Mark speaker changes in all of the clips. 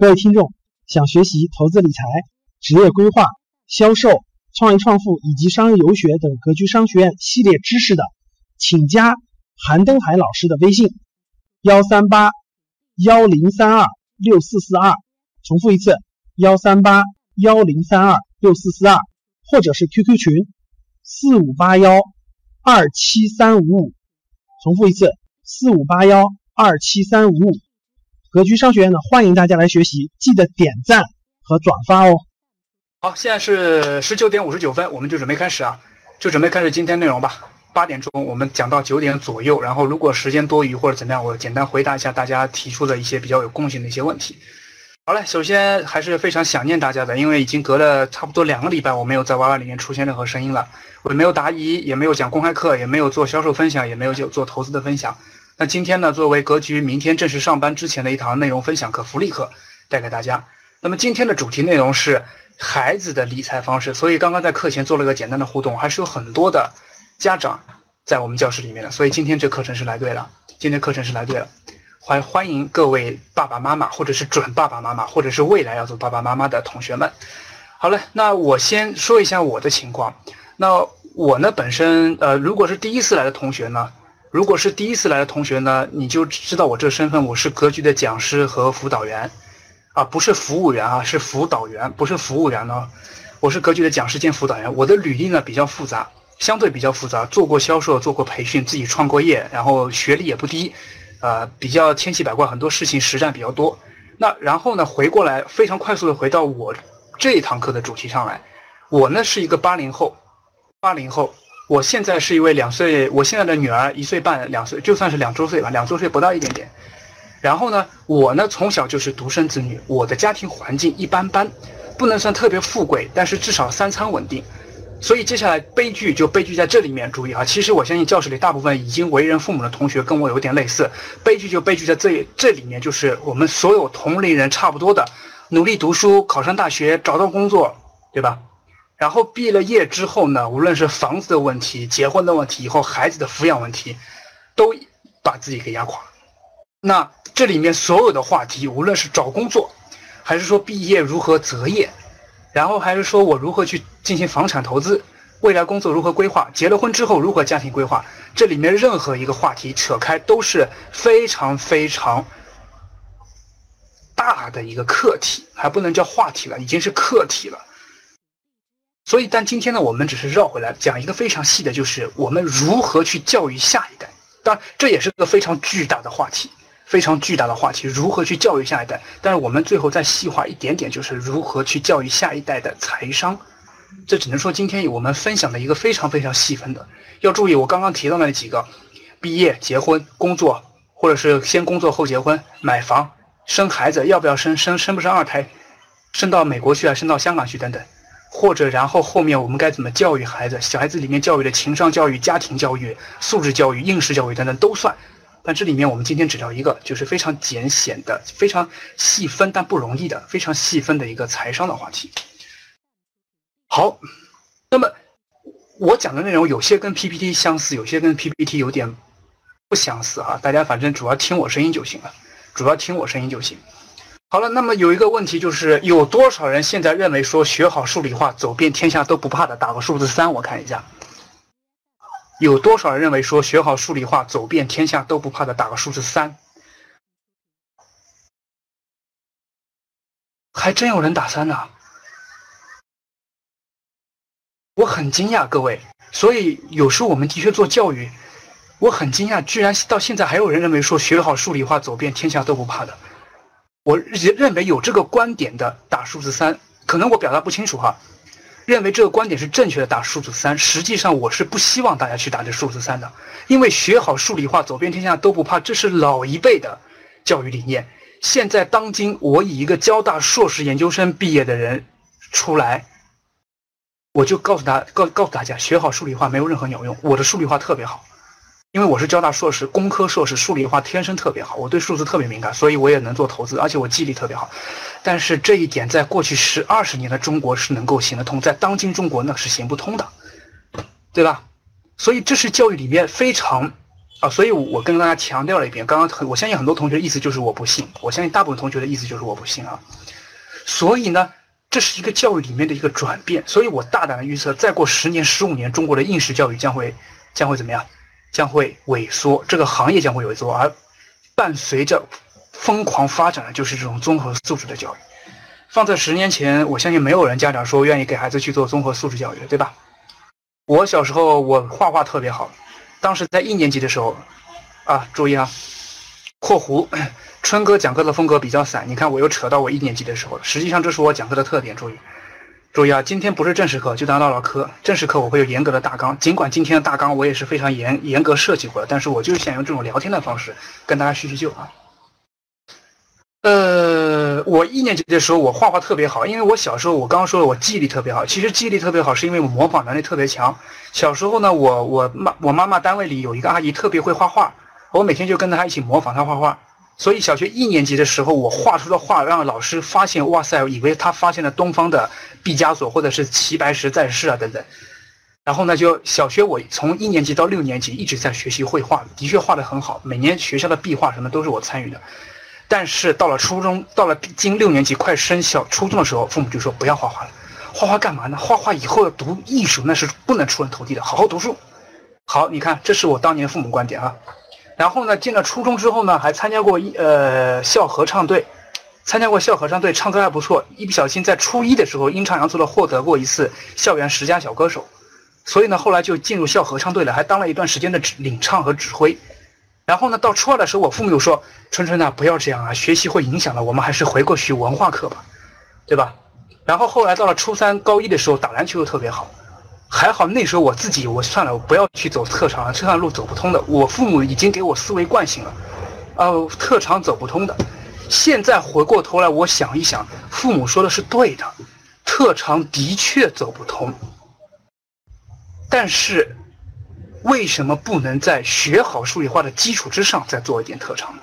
Speaker 1: 各位听众，想学习投资理财、职业规划、销售、创业创富以及商业游学等格局商学院系列知识的，请加韩登海老师的微信：幺三八幺零三二六四四二。重复一次：幺三八幺零三二六四四二，或者是 QQ 群：四五八幺二七三五五。重复一次：四五八幺二七三五五。格局商学院呢，欢迎大家来学习，记得点赞和转发哦。
Speaker 2: 好，现在是十九点五十九分，我们就准备开始啊，就准备开始今天内容吧。八点钟我们讲到九点左右，然后如果时间多余或者怎么样，我简单回答一下大家提出的一些比较有共性的一些问题。好嘞，首先还是非常想念大家的，因为已经隔了差不多两个礼拜，我没有在 YY 里面出现任何声音了，我没有答疑，也没有讲公开课，也没有做销售分享，也没有就做投资的分享。那今天呢，作为格局明天正式上班之前的一堂内容分享课福利课，带给大家。那么今天的主题内容是孩子的理财方式，所以刚刚在课前做了个简单的互动，还是有很多的家长在我们教室里面的，所以今天这课程是来对了，今天课程是来对了，欢欢迎各位爸爸妈妈，或者是准爸爸妈妈，或者是未来要做爸爸妈妈的同学们。好了，那我先说一下我的情况。那我呢，本身呃，如果是第一次来的同学呢。如果是第一次来的同学呢，你就知道我这身份，我是格局的讲师和辅导员，啊，不是服务员啊，是辅导员，不是服务员呢，我是格局的讲师兼辅导员。我的履历呢比较复杂，相对比较复杂，做过销售，做过培训，自己创过业，然后学历也不低，呃，比较千奇百怪，很多事情实战比较多。那然后呢，回过来非常快速的回到我这一堂课的主题上来，我呢是一个八零后，八零后。我现在是一位两岁，我现在的女儿一岁半，两岁就算是两周岁吧，两周岁不到一点点。然后呢，我呢从小就是独生子女，我的家庭环境一般般，不能算特别富贵，但是至少三餐稳定。所以接下来悲剧就悲剧在这里面，注意啊！其实我相信教室里大部分已经为人父母的同学跟我有点类似，悲剧就悲剧在这这里面，就是我们所有同龄人差不多的，努力读书，考上大学，找到工作，对吧？然后毕了业之后呢，无论是房子的问题、结婚的问题、以后孩子的抚养问题，都把自己给压垮。那这里面所有的话题，无论是找工作，还是说毕业如何择业，然后还是说我如何去进行房产投资，未来工作如何规划，结了婚之后如何家庭规划，这里面任何一个话题扯开都是非常非常大的一个课题，还不能叫话题了，已经是课题了。所以，但今天呢，我们只是绕回来讲一个非常细的，就是我们如何去教育下一代。当然，这也是个非常巨大的话题，非常巨大的话题，如何去教育下一代。但是，我们最后再细化一点点，就是如何去教育下一代的财商。这只能说今天我们分享的一个非常非常细分的。要注意，我刚刚提到那几个：毕业、结婚、工作，或者是先工作后结婚、买房、生孩子，要不要生？生生不生二胎？生到美国去啊？生到香港去？等等。或者，然后后面我们该怎么教育孩子？小孩子里面教育的情商教育、家庭教育、素质教育、应试教育等等都算。但这里面我们今天只聊一个，就是非常简显的、非常细分但不容易的、非常细分的一个财商的话题。好，那么我讲的内容有些跟 PPT 相似，有些跟 PPT 有点不相似啊。大家反正主要听我声音就行了，主要听我声音就行。好了，那么有一个问题就是，有多少人现在认为说学好数理化，走遍天下都不怕的？打个数字三，我看一下。有多少人认为说学好数理化，走遍天下都不怕的？打个数字三。还真有人打三呢，我很惊讶，各位。所以有时候我们的确做教育，我很惊讶，居然到现在还有人认为说学好数理化，走遍天下都不怕的。我认认为有这个观点的打数字三，可能我表达不清楚哈。认为这个观点是正确的打数字三，实际上我是不希望大家去打这数字三的，因为学好数理化，走遍天下都不怕，这是老一辈的教育理念。现在当今，我以一个交大硕士研究生毕业的人出来，我就告诉他告告诉大家，学好数理化没有任何鸟用。我的数理化特别好。因为我是交大硕士，工科硕士，数理化天生特别好，我对数字特别敏感，所以我也能做投资，而且我记忆力特别好。但是这一点在过去十二十年的中国是能够行得通，在当今中国那是行不通的，对吧？所以这是教育里面非常啊，所以我跟大家强调了一遍，刚刚很我相信很多同学的意思就是我不信，我相信大部分同学的意思就是我不信啊。所以呢，这是一个教育里面的一个转变，所以我大胆的预测，再过十年、十五年，中国的应试教育将会将会怎么样？将会萎缩，这个行业将会萎缩，而伴随着疯狂发展的就是这种综合素质的教育。放在十年前，我相信没有人家长说愿意给孩子去做综合素质教育，对吧？我小时候我画画特别好。当时在一年级的时候，啊，注意啊，括弧，春哥讲课的风格比较散。你看，我又扯到我一年级的时候了。实际上，这是我讲课的特点。注意，注意啊，今天不是正式课，就当唠唠嗑。正式课我会有严格的大纲，尽管今天的大纲我也是非常严严格设计过的，但是我就是想用这种聊天的方式跟大家叙叙旧啊。呃，我一年级的时候，我画画特别好，因为我小时候我刚刚说了，我记忆力特别好。其实记忆力特别好，是因为我模仿能力特别强。小时候呢，我我妈我妈妈单位里有一个阿姨特别会画画，我每天就跟着她一起模仿她画画。所以小学一年级的时候，我画出的画让老师发现，哇塞，以为他发现了东方的毕加索或者是齐白石在世啊等等。然后呢，就小学我从一年级到六年级一直在学习绘画，的确画得很好，每年学校的壁画什么都是我参与的。但是到了初中，到了今六年级快升小初中的时候，父母就说不要画画了，画画干嘛呢？画画以后要读艺术，那是不能出人头地的，好好读书。好，你看，这是我当年父母观点啊。然后呢，进了初中之后呢，还参加过一呃校合唱队，参加过校合唱队，唱歌还不错。一不小心在初一的时候阴差阳错的获得过一次校园十佳小歌手，所以呢，后来就进入校合唱队了，还当了一段时间的领唱和指挥。然后呢，到初二的时候，我父母又说：“春春呐，不要这样啊，学习会影响的，我们还是回过去文化课吧，对吧？”然后后来到了初三、高一的时候，打篮球又特别好，还好那时候我自己，我算了，我不要去走特长了，这条路走不通的。我父母已经给我思维惯性了，呃，特长走不通的。现在回过头来，我想一想，父母说的是对的，特长的确走不通，但是。为什么不能在学好数理化的基础之上再做一点特长呢？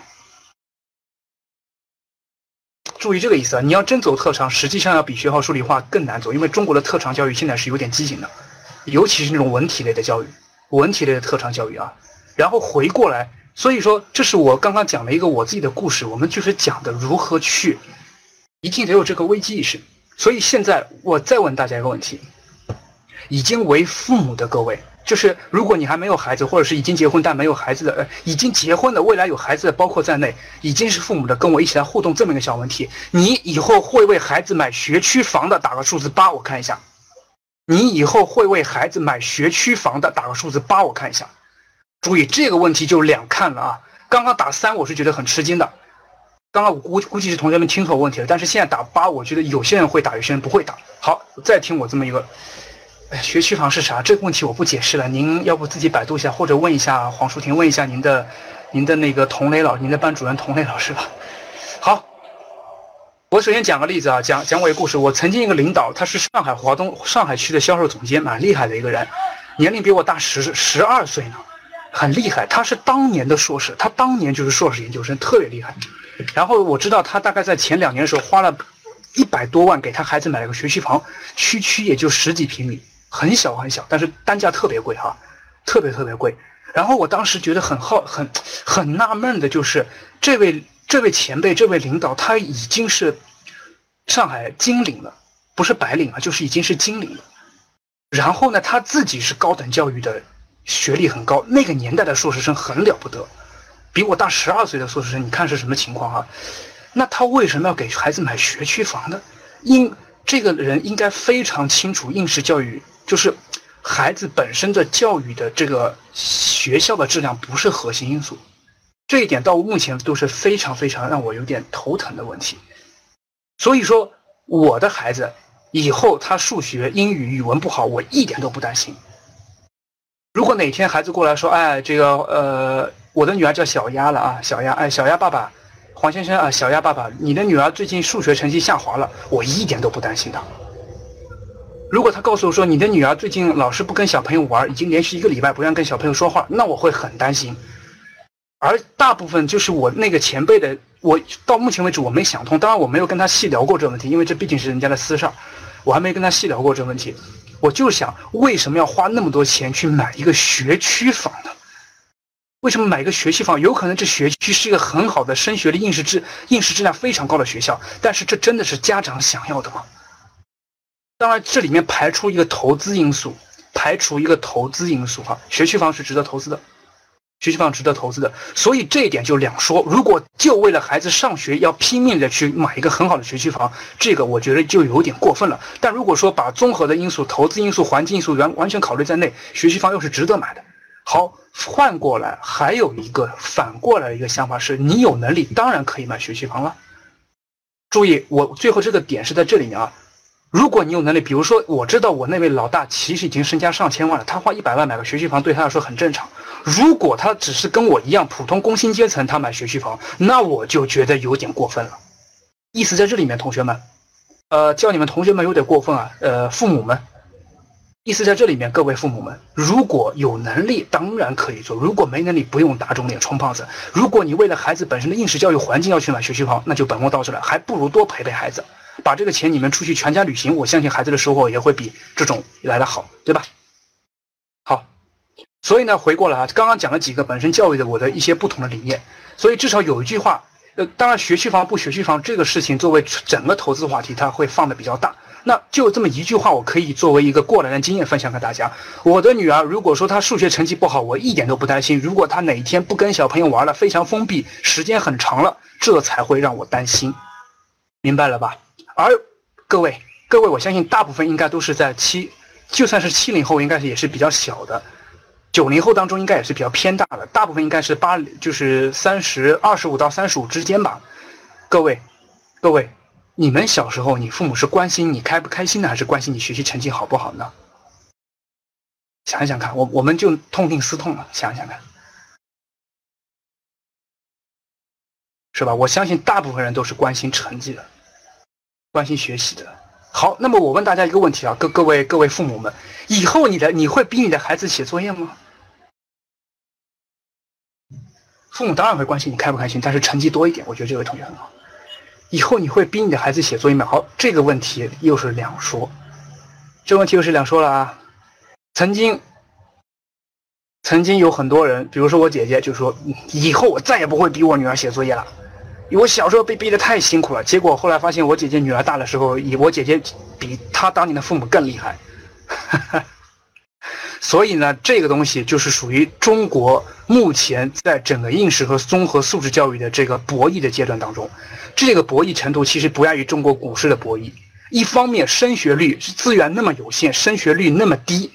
Speaker 2: 注意这个意思啊！你要真走特长，实际上要比学好数理化更难走，因为中国的特长教育现在是有点畸形的，尤其是那种文体类的教育，文体类的特长教育啊。然后回过来，所以说这是我刚刚讲了一个我自己的故事，我们就是讲的如何去，一定得有这个危机意识。所以现在我再问大家一个问题：已经为父母的各位。就是如果你还没有孩子，或者是已经结婚但没有孩子的，呃，已经结婚的，未来有孩子的，包括在内，已经是父母的，跟我一起来互动这么一个小问题：你以后会为孩子买学区房的，打个数字八，我看一下。你以后会为孩子买学区房的，打个数字八，我看一下。注意这个问题就两看了啊！刚刚打三，我是觉得很吃惊的。刚刚我估估计是同学们听错问题了，但是现在打八，我觉得有些人会打，有些人不会打。好，再听我这么一个。哎，学区房是啥？这个问题我不解释了，您要不自己百度一下，或者问一下黄淑婷，问一下您的，您的那个童磊老，您的班主任童磊老师吧。我首先讲个例子啊，讲讲我一个故事。我曾经一个领导，他是上海华东上海区的销售总监，蛮厉害的一个人，年龄比我大十十二岁呢，很厉害。他是当年的硕士，他当年就是硕士研究生，特别厉害。然后我知道他大概在前两年的时候花了一百多万给他孩子买了个学区房，区区也就十几平米。很小很小，但是单价特别贵哈，特别特别贵。然后我当时觉得很好很很纳闷的就是，这位这位前辈这位领导他已经是上海金领了，不是白领啊，就是已经是金领了。然后呢，他自己是高等教育的，学历很高，那个年代的硕士生很了不得，比我大十二岁的硕士生，你看是什么情况啊？那他为什么要给孩子买学区房呢？因这个人应该非常清楚应试教育。就是孩子本身的教育的这个学校的质量不是核心因素，这一点到目前都是非常非常让我有点头疼的问题。所以说，我的孩子以后他数学、英语、语文不好，我一点都不担心。如果哪天孩子过来说：“哎，这个呃，我的女儿叫小丫了啊，小丫，哎，小丫爸爸，黄先生啊，小丫爸爸，你的女儿最近数学成绩下滑了。”我一点都不担心的。如果他告诉我说你的女儿最近老是不跟小朋友玩，已经连续一个礼拜不愿跟小朋友说话，那我会很担心。而大部分就是我那个前辈的，我到目前为止我没想通。当然我没有跟他细聊过这个问题，因为这毕竟是人家的私事儿，我还没跟他细聊过这个问题。我就想，为什么要花那么多钱去买一个学区房呢？为什么买一个学区房？有可能这学区是一个很好的升学的应试质应试质量非常高的学校，但是这真的是家长想要的吗？当然，这里面排除一个投资因素，排除一个投资因素哈，学区房是值得投资的。学区房值得投资的，所以这一点就两说。如果就为了孩子上学要拼命的去买一个很好的学区房，这个我觉得就有点过分了。但如果说把综合的因素、投资因素、环境因素完完全考虑在内，学区房又是值得买的。好，换过来还有一个反过来的一个想法是，你有能力当然可以买学区房了。注意，我最后这个点是在这里面啊。如果你有能力，比如说我知道我那位老大其实已经身家上千万了，他花一百万买个学区房对他来说很正常。如果他只是跟我一样普通工薪阶层，他买学区房，那我就觉得有点过分了。意思在这里面，同学们，呃，叫你们同学们有点过分啊。呃，父母们，意思在这里面，各位父母们，如果有能力，当然可以做；如果没能力，不用打肿脸充胖子。如果你为了孩子本身的应试教育环境要去买学区房，那就本末倒置了，还不如多陪陪孩子，把这个钱你们出去全家旅行，我相信孩子的收获也会比这种来的好，对吧？好。所以呢，回过来啊，刚刚讲了几个本身教育的我的一些不同的理念。所以至少有一句话，呃，当然学区房不学区房这个事情作为整个投资话题，它会放的比较大。那就这么一句话，我可以作为一个过来人经验分享给大家。我的女儿如果说她数学成绩不好，我一点都不担心。如果她哪一天不跟小朋友玩了，非常封闭，时间很长了，这才会让我担心。明白了吧？而各位，各位，我相信大部分应该都是在七，就算是七零后，应该是也是比较小的。九零后当中应该也是比较偏大的，大部分应该是八，就是三十二十五到三十五之间吧。各位，各位，你们小时候，你父母是关心你开不开心呢，还是关心你学习成绩好不好呢？想一想看，我我们就痛定思痛了，想一想看，是吧？我相信大部分人都是关心成绩的，关心学习的。好，那么我问大家一个问题啊，各各位各位父母们，以后你的你会逼你的孩子写作业吗？父母当然会关心你开不开心，但是成绩多一点，我觉得这位同学很好。以后你会逼你的孩子写作业吗？好，这个问题又是两说，这问题又是两说了啊。曾经，曾经有很多人，比如说我姐姐，就说以后我再也不会逼我女儿写作业了。我小时候被逼得太辛苦了，结果后来发现我姐姐女儿大的时候，以我姐姐比她当年的父母更厉害。所以呢，这个东西就是属于中国目前在整个应试和综合素质教育的这个博弈的阶段当中，这个博弈程度其实不亚于中国股市的博弈。一方面，升学率资源那么有限，升学率那么低，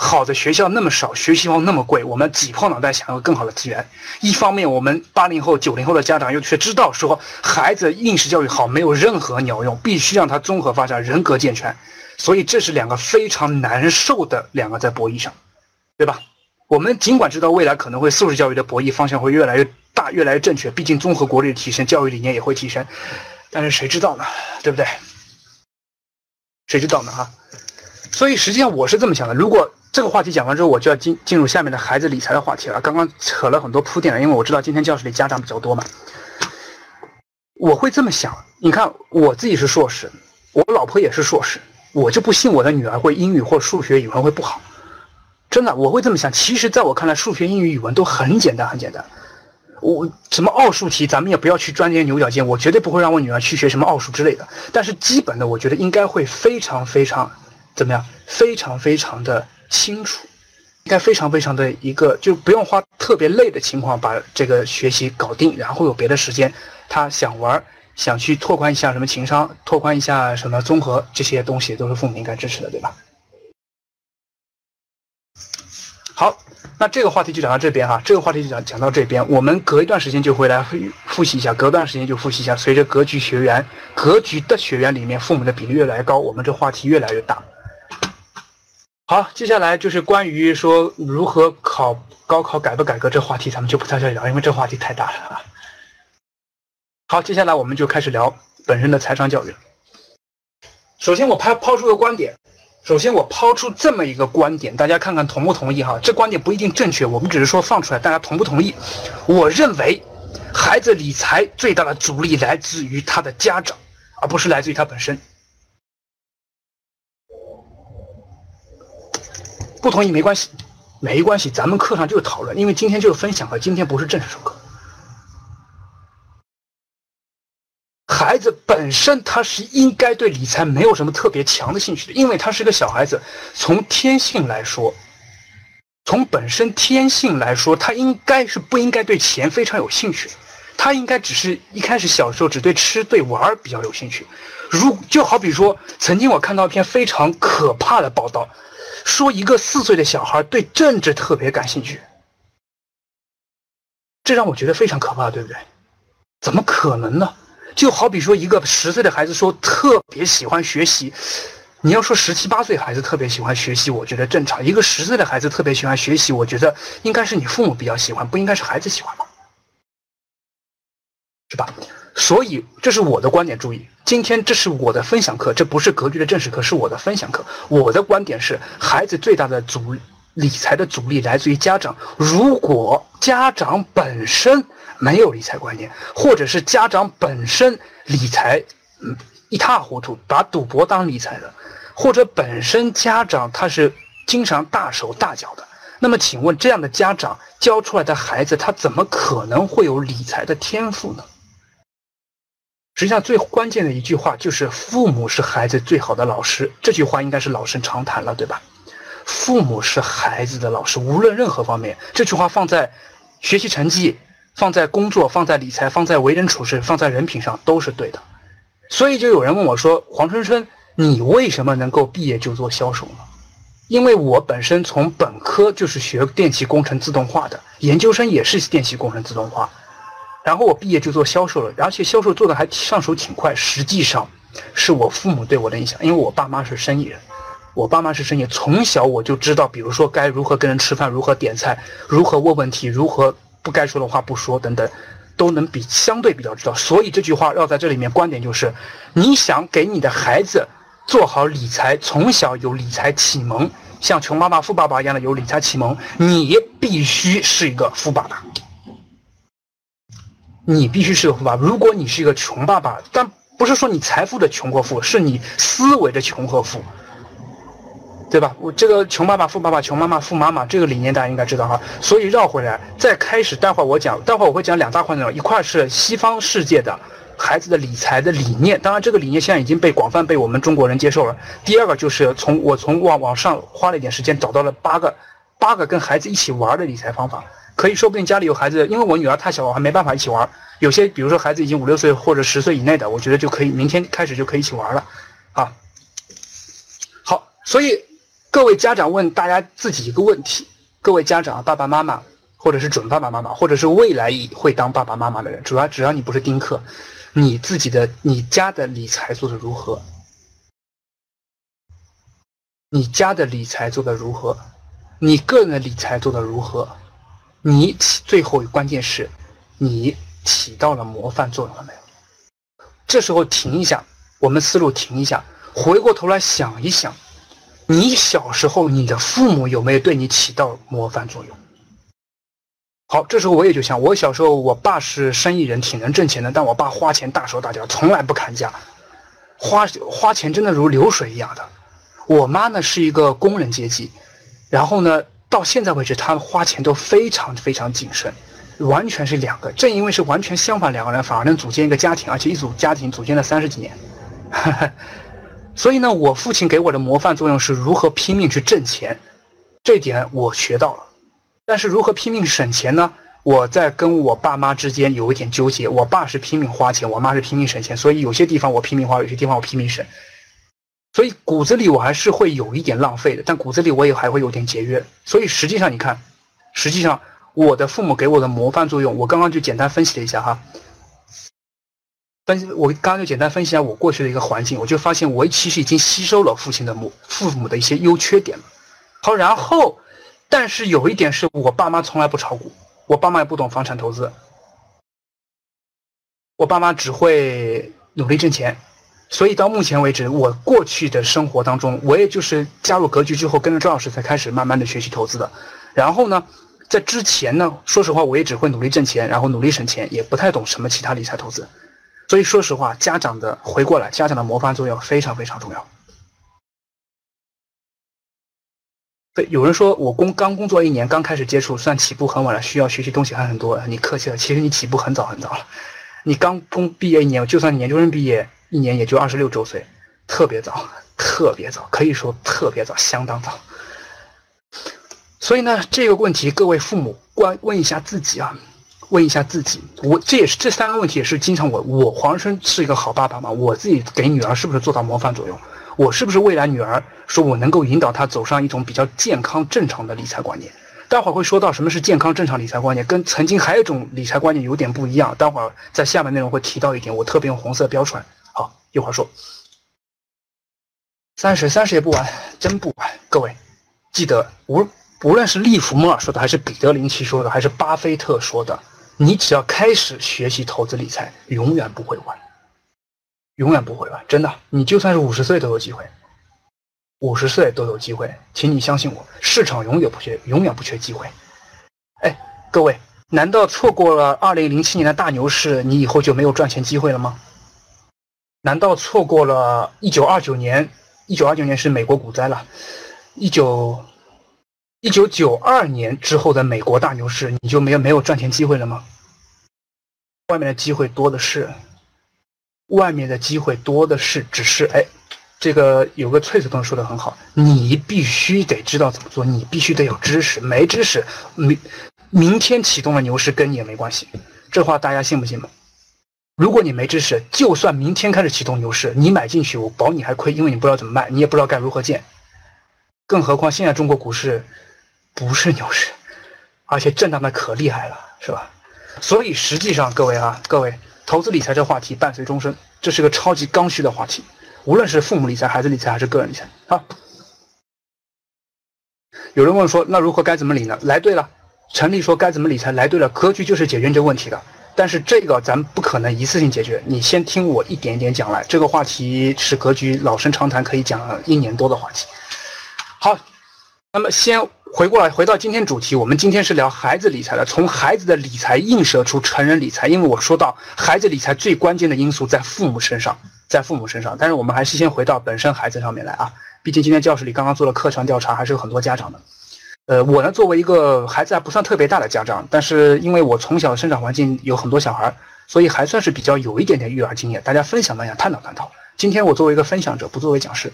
Speaker 2: 好的学校那么少，学习房那么贵，我们挤破脑袋想要更好的资源。一方面，我们八零后、九零后的家长又却知道说，孩子应试教育好没有任何鸟用，必须让他综合发展，人格健全。所以这是两个非常难受的两个在博弈上，对吧？我们尽管知道未来可能会素质教育的博弈方向会越来越大、越来越正确，毕竟综合国力的提升，教育理念也会提升，但是谁知道呢？对不对？谁知道呢？哈！所以实际上我是这么想的：如果这个话题讲完之后，我就要进进入下面的孩子理财的话题了。刚刚扯了很多铺垫了，因为我知道今天教室里家长比较多嘛。我会这么想：你看，我自己是硕士，我老婆也是硕士。我就不信我的女儿会英语或数学、语文会不好，真的，我会这么想。其实，在我看来，数学、英语、语文都很简单，很简单。我什么奥数题，咱们也不要去钻研牛角尖。我绝对不会让我女儿去学什么奥数之类的。但是，基本的，我觉得应该会非常非常怎么样？非常非常的清楚，应该非常非常的一个，就不用花特别累的情况把这个学习搞定，然后有别的时间，他想玩。想去拓宽一下什么情商，拓宽一下什么综合这些东西，都是父母应该支持的，对吧？好，那这个话题就讲到这边哈，这个话题就讲讲到这边，我们隔一段时间就回来复习一下，隔段时间就复习一下。随着格局学员，格局的学员里面父母的比例越来越高，我们这话题越来越大。好，接下来就是关于说如何考高考改不改革这话题，咱们就不在这里聊，因为这话题太大了啊。好，接下来我们就开始聊本身的财商教育。首先，我抛抛出个观点。首先，我抛出这么一个观点，大家看看同不同意哈？这观点不一定正确，我们只是说放出来，大家同不同意？我认为，孩子理财最大的阻力来自于他的家长，而不是来自于他本身。不同意没关系，没关系，咱们课上就是讨论，因为今天就是分享课，今天不是正式授课。孩子本身他是应该对理财没有什么特别强的兴趣的，因为他是个小孩子，从天性来说，从本身天性来说，他应该是不应该对钱非常有兴趣，他应该只是一开始小时候只对吃对玩比较有兴趣。如就好比说，曾经我看到一篇非常可怕的报道，说一个四岁的小孩对政治特别感兴趣，这让我觉得非常可怕，对不对？怎么可能呢？就好比说，一个十岁的孩子说特别喜欢学习，你要说十七八岁孩子特别喜欢学习，我觉得正常。一个十岁的孩子特别喜欢学习，我觉得应该是你父母比较喜欢，不应该是孩子喜欢吗？是吧？所以这是我的观点。注意，今天这是我的分享课，这不是格局的正式课，是我的分享课。我的观点是，孩子最大的阻理财的阻力来自于家长。如果家长本身，没有理财观念，或者是家长本身理财嗯一塌糊涂，把赌博当理财的，或者本身家长他是经常大手大脚的，那么请问这样的家长教出来的孩子，他怎么可能会有理财的天赋呢？实际上最关键的一句话就是“父母是孩子最好的老师”，这句话应该是老生常谈了，对吧？父母是孩子的老师，无论任何方面，这句话放在学习成绩。放在工作，放在理财，放在为人处事，放在人品上都是对的。所以就有人问我说：“黄春春，你为什么能够毕业就做销售呢？”因为我本身从本科就是学电气工程自动化的，研究生也是电气工程自动化，然后我毕业就做销售了，而且销售做的还上手挺快。实际上是我父母对我的影响，因为我爸妈是生意人，我爸妈是生意人，从小我就知道，比如说该如何跟人吃饭，如何点菜，如何问问题，如何。不该说的话不说，等等，都能比相对比较知道。所以这句话要在这里面，观点就是：你想给你的孩子做好理财，从小有理财启蒙，像穷爸爸富爸爸一样的有理财启蒙，你必须是一个富爸爸。你必须是个富爸爸。如果你是一个穷爸爸，但不是说你财富的穷和富，是你思维的穷和富。对吧？我这个穷爸爸、富爸爸、穷妈妈、富妈妈这个理念大家应该知道哈。所以绕回来，再开始，待会儿我讲，待会儿我会讲两大块内容，一块是西方世界的孩子的理财的理念，当然这个理念现在已经被广泛被我们中国人接受了。第二个就是从我从网网上花了一点时间找到了八个八个跟孩子一起玩的理财方法，可以说不定家里有孩子，因为我女儿太小，我还没办法一起玩。有些比如说孩子已经五六岁或者十岁以内的，我觉得就可以明天开始就可以一起玩了，啊。好，所以。各位家长问大家自己一个问题：各位家长、爸爸妈妈，或者是准爸爸妈妈，或者是未来会当爸爸妈妈的人，主要只要你不是丁克，你自己的、你家的理财做的如何？你家的理财做的如何？你个人的理财做的如何？你起最后关键是，你起到了模范作用了没有？这时候停一下，我们思路停一下，回过头来想一想。你小时候，你的父母有没有对你起到模范作用？好，这时候我也就想，我小时候，我爸是生意人，挺能挣钱的，但我爸花钱大手大脚，从来不砍价，花花钱真的如流水一样的。我妈呢是一个工人阶级，然后呢，到现在为止，她花钱都非常非常谨慎，完全是两个。正因为是完全相反两个人，反而能组建一个家庭，而且一组家庭组建了三十几年。所以呢，我父亲给我的模范作用是如何拼命去挣钱，这点我学到了。但是如何拼命省钱呢？我在跟我爸妈之间有一点纠结。我爸是拼命花钱，我妈是拼命省钱，所以有些地方我拼命花，有些地方我拼命省。所以骨子里我还是会有一点浪费的，但骨子里我也还会有点节约。所以实际上你看，实际上我的父母给我的模范作用，我刚刚就简单分析了一下哈。分析我刚刚就简单分析一下我过去的一个环境，我就发现我其实已经吸收了父亲的母父母的一些优缺点了。好，然后，但是有一点是我爸妈从来不炒股，我爸妈也不懂房产投资，我爸妈只会努力挣钱。所以到目前为止，我过去的生活当中，我也就是加入格局之后，跟着周老师才开始慢慢的学习投资的。然后呢，在之前呢，说实话，我也只会努力挣钱，然后努力省钱，也不太懂什么其他理财投资。所以说实话，家长的回过来，家长的模范作用非常非常重要。对有人说我工刚工作一年，刚开始接触，算起步很晚了，需要学习东西还很多。你客气了，其实你起步很早很早了。你刚工毕业一年，就算你研究生毕业一年，也就二十六周岁，特别早，特别早，可以说特别早，相当早。所以呢，这个问题各位父母关问一下自己啊，问一下自己。我这也是这三个问题也是经常我我黄生是一个好爸爸吗？我自己给女儿是不是做到模范作用？我是不是未来女儿说我能够引导她走上一种比较健康正常的理财观念？待会儿会说到什么是健康正常理财观念，跟曾经还有一种理财观念有点不一样。待会儿在下面内容会提到一点，我特别用红色标出来。好，一会儿说。三十三十也不晚，真不晚。各位记得，无无论是利弗莫尔说的，还是彼得林奇说的，还是巴菲特说的，你只要开始学习投资理财，永远不会晚。永远不会吧？真的，你就算是五十岁都有机会，五十岁都有机会，请你相信我，市场永远不缺，永远不缺机会。哎，各位，难道错过了二零零七年的大牛市，你以后就没有赚钱机会了吗？难道错过了一九二九年？一九二九年是美国股灾了，一九一九九二年之后的美国大牛市，你就没有没有赚钱机会了吗？外面的机会多的是。外面的机会多的是，只是哎，这个有个翠翠同学说的很好，你必须得知道怎么做，你必须得有知识，没知识，明明天启动了牛市跟你也没关系，这话大家信不信嘛？如果你没知识，就算明天开始启动牛市，你买进去，我保你还亏，因为你不知道怎么卖，你也不知道该如何建，更何况现在中国股市不是牛市，而且震荡的可厉害了，是吧？所以实际上，各位啊，各位。投资理财这话题伴随终身，这是个超级刚需的话题。无论是父母理财、孩子理财还是个人理财，好。有人问说，那如何该怎么理呢？来对了，陈立说该怎么理财？来对了，格局就是解决这个问题的。但是这个咱不可能一次性解决，你先听我一点一点讲来。这个话题是格局老生常谈，可以讲一年多的话题。好，那么先。回过来，回到今天主题，我们今天是聊孩子理财的，从孩子的理财映射出成人理财。因为我说到孩子理财最关键的因素在父母身上，在父母身上。但是我们还是先回到本身孩子上面来啊，毕竟今天教室里刚刚做了课程调查，还是有很多家长的。呃，我呢作为一个孩子还不算特别大的家长，但是因为我从小生长环境有很多小孩，所以还算是比较有一点点育儿经验，大家分享分享，探讨探讨。今天我作为一个分享者，不作为讲师。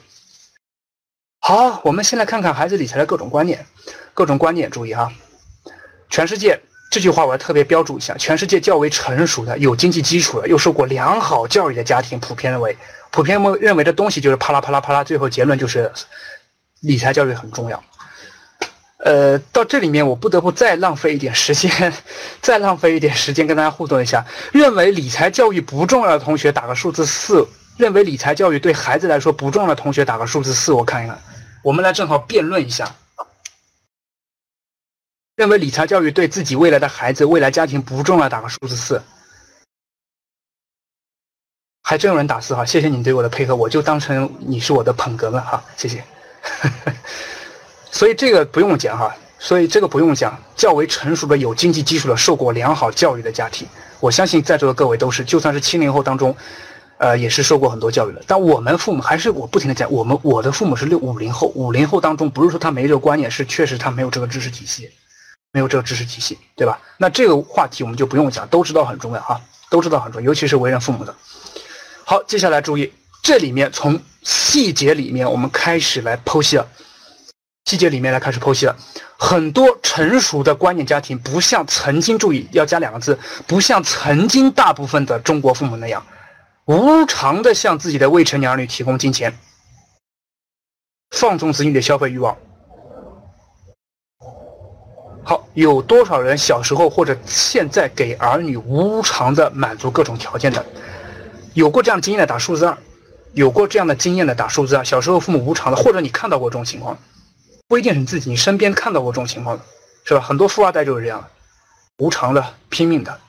Speaker 2: 好，我们先来看看孩子理财的各种观念，各种观念，注意哈。全世界这句话我要特别标注一下，全世界较为成熟的、有经济基础的、又受过良好教育的家庭，普遍认为，普遍认为的东西就是啪啦啪啦啪啦，最后结论就是理财教育很重要。呃，到这里面我不得不再浪费一点时间，再浪费一点时间跟大家互动一下。认为理财教育不重要的同学打个数字四，认为理财教育对孩子来说不重要的同学打个数字四，我看一看。我们来正好辩论一下，认为理财教育对自己未来的孩子、未来家庭不重要，打个数字四。还真有人打四哈，谢谢你对我的配合，我就当成你是我的捧哏了哈，谢谢。所以这个不用讲哈，所以这个不用讲，较为成熟的、有经济基础的、受过良好教育的家庭，我相信在座的各位都是，就算是七零后当中。呃，也是受过很多教育的，但我们父母还是我不停的讲，我们我的父母是六五零后，五零后当中不是说他没这个观念，是确实他没有这个知识体系，没有这个知识体系，对吧？那这个话题我们就不用讲，都知道很重要啊，都知道很重要，尤其是为人父母的。好，接下来注意，这里面从细节里面我们开始来剖析了，细节里面来开始剖析了，很多成熟的观念家庭不像曾经，注意要加两个字，不像曾经大部分的中国父母那样。无偿的向自己的未成年儿女提供金钱，放纵子女的消费欲望。好，有多少人小时候或者现在给儿女无偿的满足各种条件的？有过这样经验的打数字二，有过这样的经验的打数字二。小时候父母无偿的，或者你看到过这种情况，不一定是你自己，你身边看到过这种情况的，是吧？很多富二代就是这样，无偿的、拼命的。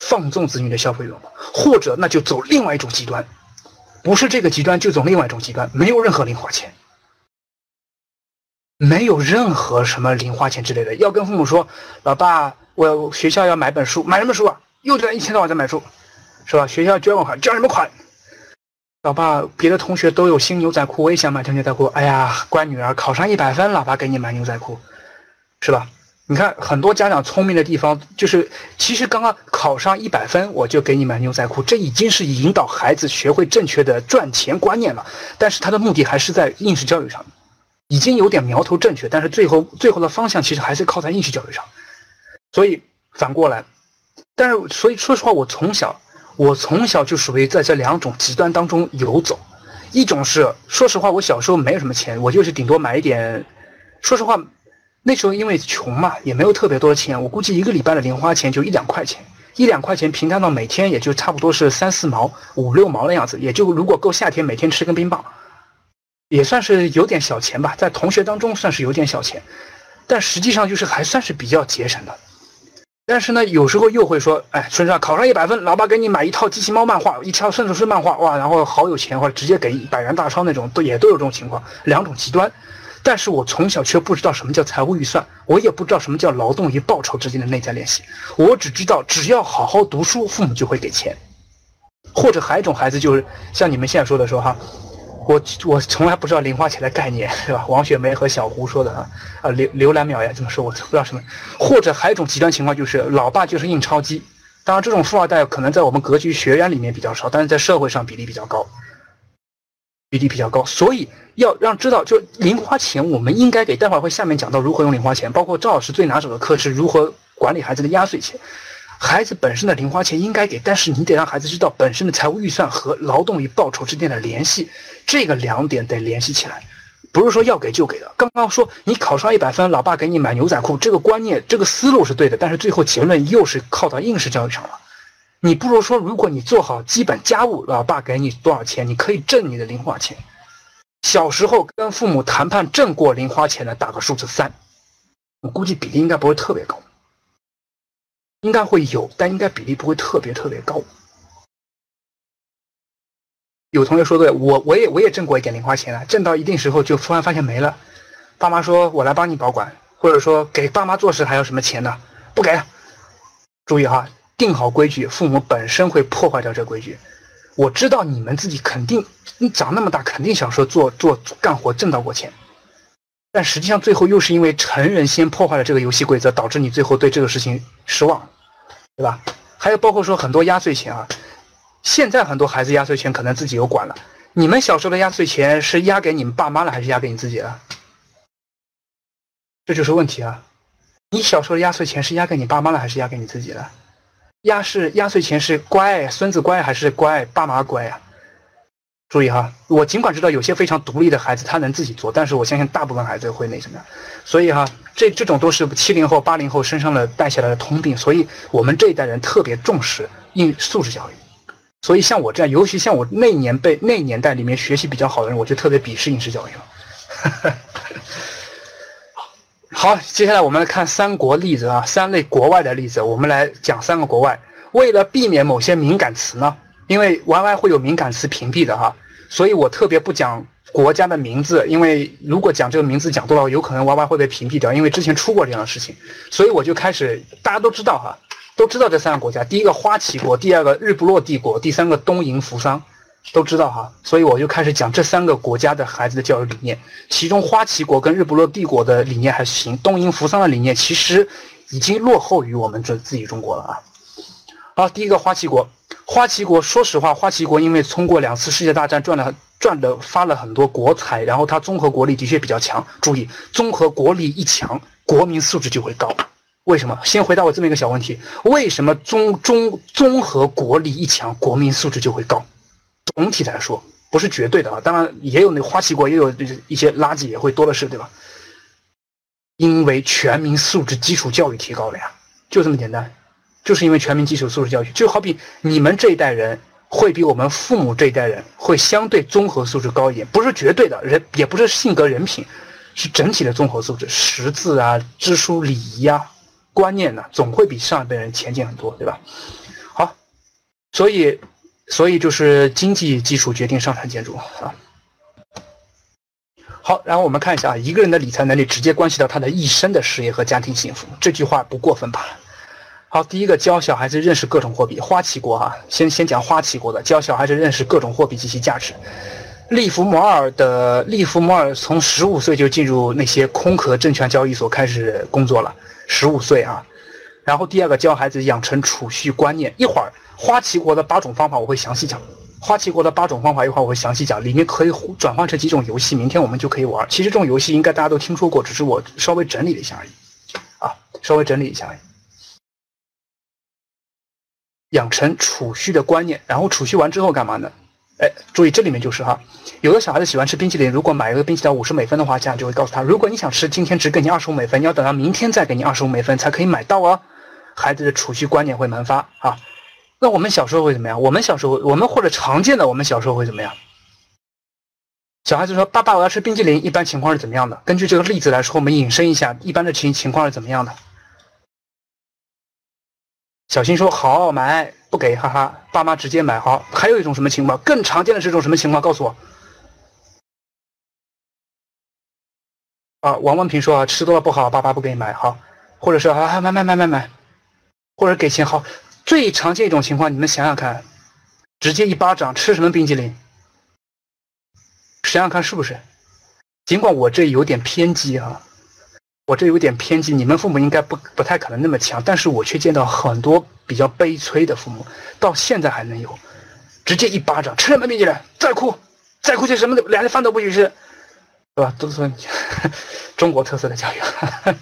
Speaker 2: 放纵子女的消费欲望，或者那就走另外一种极端，不是这个极端就走另外一种极端，没有任何零花钱，没有任何什么零花钱之类的。要跟父母说，老爸，我学校要买本书，买什么书啊？又在一天到晚在买书，是吧？学校捐款，捐什么款？老爸，别的同学都有新牛仔裤，我也想买条牛仔裤。哎呀，乖女儿，考上一百分，老爸给你买牛仔裤，是吧？你看，很多家长聪明的地方，就是其实刚刚考上一百分，我就给你买牛仔裤，这已经是引导孩子学会正确的赚钱观念了。但是他的目的还是在应试教育上，已经有点苗头正确，但是最后最后的方向其实还是靠在应试教育上。所以反过来，但是所以说实话，我从小。我从小就属于在这两种极端当中游走，一种是说实话，我小时候没有什么钱，我就是顶多买一点。说实话，那时候因为穷嘛，也没有特别多的钱，我估计一个礼拜的零花钱就一两块钱，一两块钱平摊到每天也就差不多是三四毛、五六毛的样子，也就如果够夏天每天吃根冰棒，也算是有点小钱吧，在同学当中算是有点小钱，但实际上就是还算是比较节省的。但是呢，有时候又会说，哎，孙子考上一百分，老爸给你买一套机器猫漫画，一套圣斗士漫画，哇，然后好有钱，或者直接给百元大钞那种，都也都有这种情况，两种极端。但是我从小却不知道什么叫财务预算，我也不知道什么叫劳动与报酬之间的内在联系，我只知道只要好好读书，父母就会给钱。或者还有一种孩子就是像你们现在说的说哈。我我从来不知道零花钱的概念，是吧？王雪梅和小胡说的啊，啊刘刘兰淼呀这么说，我不知道什么。或者还有一种极端情况，就是老爸就是印钞机。当然，这种富二代可能在我们格局学员里面比较少，但是在社会上比例比较高，比例比较高。所以要让知道，就零花钱我们应该给。待会儿会下面讲到如何用零花钱，包括赵老师最拿手的课是如何管理孩子的压岁钱。孩子本身的零花钱应该给，但是你得让孩子知道本身的财务预算和劳动与报酬之间的联系，这个两点得联系起来，不是说要给就给的。刚刚说你考上一百分，老爸给你买牛仔裤，这个观念、这个思路是对的，但是最后结论又是靠到应试教育上了。你不如说，如果你做好基本家务，老爸给你多少钱，你可以挣你的零花钱。小时候跟父母谈判挣过零花钱的，打个数字三，我估计比例应该不会特别高。应该会有，但应该比例不会特别特别高。有同学说对，我我也我也挣过一点零花钱啊，挣到一定时候就突然发现没了，爸妈说我来帮你保管，或者说给爸妈做事还要什么钱呢？不给。注意哈，定好规矩，父母本身会破坏掉这规矩。我知道你们自己肯定，你长那么大肯定想说做做干活挣到过钱。但实际上，最后又是因为成人先破坏了这个游戏规则，导致你最后对这个事情失望，对吧？还有包括说很多压岁钱啊，现在很多孩子压岁钱可能自己有管了。你们小时候的压岁钱是压给你们爸妈了，还是压给你自己了？这就是问题啊！你小时候的压岁钱是压给你爸妈了，还是压给你自己了？压是压岁钱是乖孙子乖还是乖爸妈乖呀？注意哈，我尽管知道有些非常独立的孩子他能自己做，但是我相信大部分孩子会那什么，所以哈，这这种都是七零后、八零后身上的带下来的通病，所以我们这一代人特别重视应素质教育，所以像我这样，尤其像我那年被那年代里面学习比较好的人，我就特别鄙视应试教育了。好，接下来我们来看三国例子啊，三类国外的例子，我们来讲三个国外，为了避免某些敏感词呢，因为 Y Y 会有敏感词屏蔽的哈。所以我特别不讲国家的名字，因为如果讲这个名字讲多了，有可能娃娃会被屏蔽掉。因为之前出过这样的事情，所以我就开始，大家都知道哈，都知道这三个国家：第一个花旗国，第二个日不落帝国，第三个东瀛扶桑，都知道哈。所以我就开始讲这三个国家的孩子的教育理念。其中花旗国跟日不落帝国的理念还行，东瀛扶桑的理念其实已经落后于我们这自己中国了啊。好，第一个花旗国。花旗国，说实话，花旗国因为通过两次世界大战赚了赚的发了很多国财，然后它综合国力的确比较强。注意，综合国力一强，国民素质就会高。为什么？先回答我这么一个小问题：为什么综综综合国力一强，国民素质就会高？总体来说，不是绝对的啊。当然，也有那花旗国也有一些垃圾也会多的是，对吧？因为全民素质基础教育提高了呀，就这么简单。就是因为全民基础素质教育，就好比你们这一代人会比我们父母这一代人会相对综合素质高一点，不是绝对的人，也不是性格人品，是整体的综合素质，识字啊、知书礼仪啊、观念呢，总会比上一辈人前进很多，对吧？好，所以，所以就是经济基础决定上层建筑啊。好，然后我们看一下啊，一个人的理财能力直接关系到他的一生的事业和家庭幸福，这句话不过分吧？好，第一个教小孩子认识各种货币，花旗国哈，先先讲花旗国的，教小孩子认识各种货币及其价值。利弗摩尔的利弗摩尔从十五岁就进入那些空壳证券交易所开始工作了，十五岁啊。然后第二个教孩子养成储蓄观念，一会儿花旗国的八种方法我会详细讲，花旗国的八种方法一会儿我会详细讲，里面可以转换成几种游戏，明天我们就可以玩。其实这种游戏应该大家都听说过，只是我稍微整理了一下而已，啊，稍微整理一下而已。养成储蓄的观念，然后储蓄完之后干嘛呢？哎，注意这里面就是哈，有的小孩子喜欢吃冰淇淋，如果买一个冰淇淋五十美分的话，家长就会告诉他，如果你想吃，今天只给你二十五美分，你要等到明天再给你二十五美分才可以买到哦。孩子的储蓄观念会萌发啊。那我们小时候会怎么样？我们小时候，我们或者常见的，我们小时候会怎么样？小孩子说：“爸爸，我要吃冰淇淋。”一般情况是怎么样的？根据这个例子来说，我们引申一下，一般的情情况是怎么样的？小新说：“好买，不给，哈哈，爸妈直接买。”好，还有一种什么情况？更常见的是一种什么情况？告诉我。啊，王文平说：“啊，吃多了不好，爸爸不给你买。”好，或者说啊，买买买买买，或者给钱。好，最常见一种情况，你们想想看，直接一巴掌，吃什么冰激凌？想想看是不是？尽管我这有点偏激啊。我这有点偏激，你们父母应该不不太可能那么强，但是我却见到很多比较悲催的父母，到现在还能有，直接一巴掌，吃什么冰激凌？再哭，再哭就什么都连饭都不许吃，对吧？都是 中国特色的教育。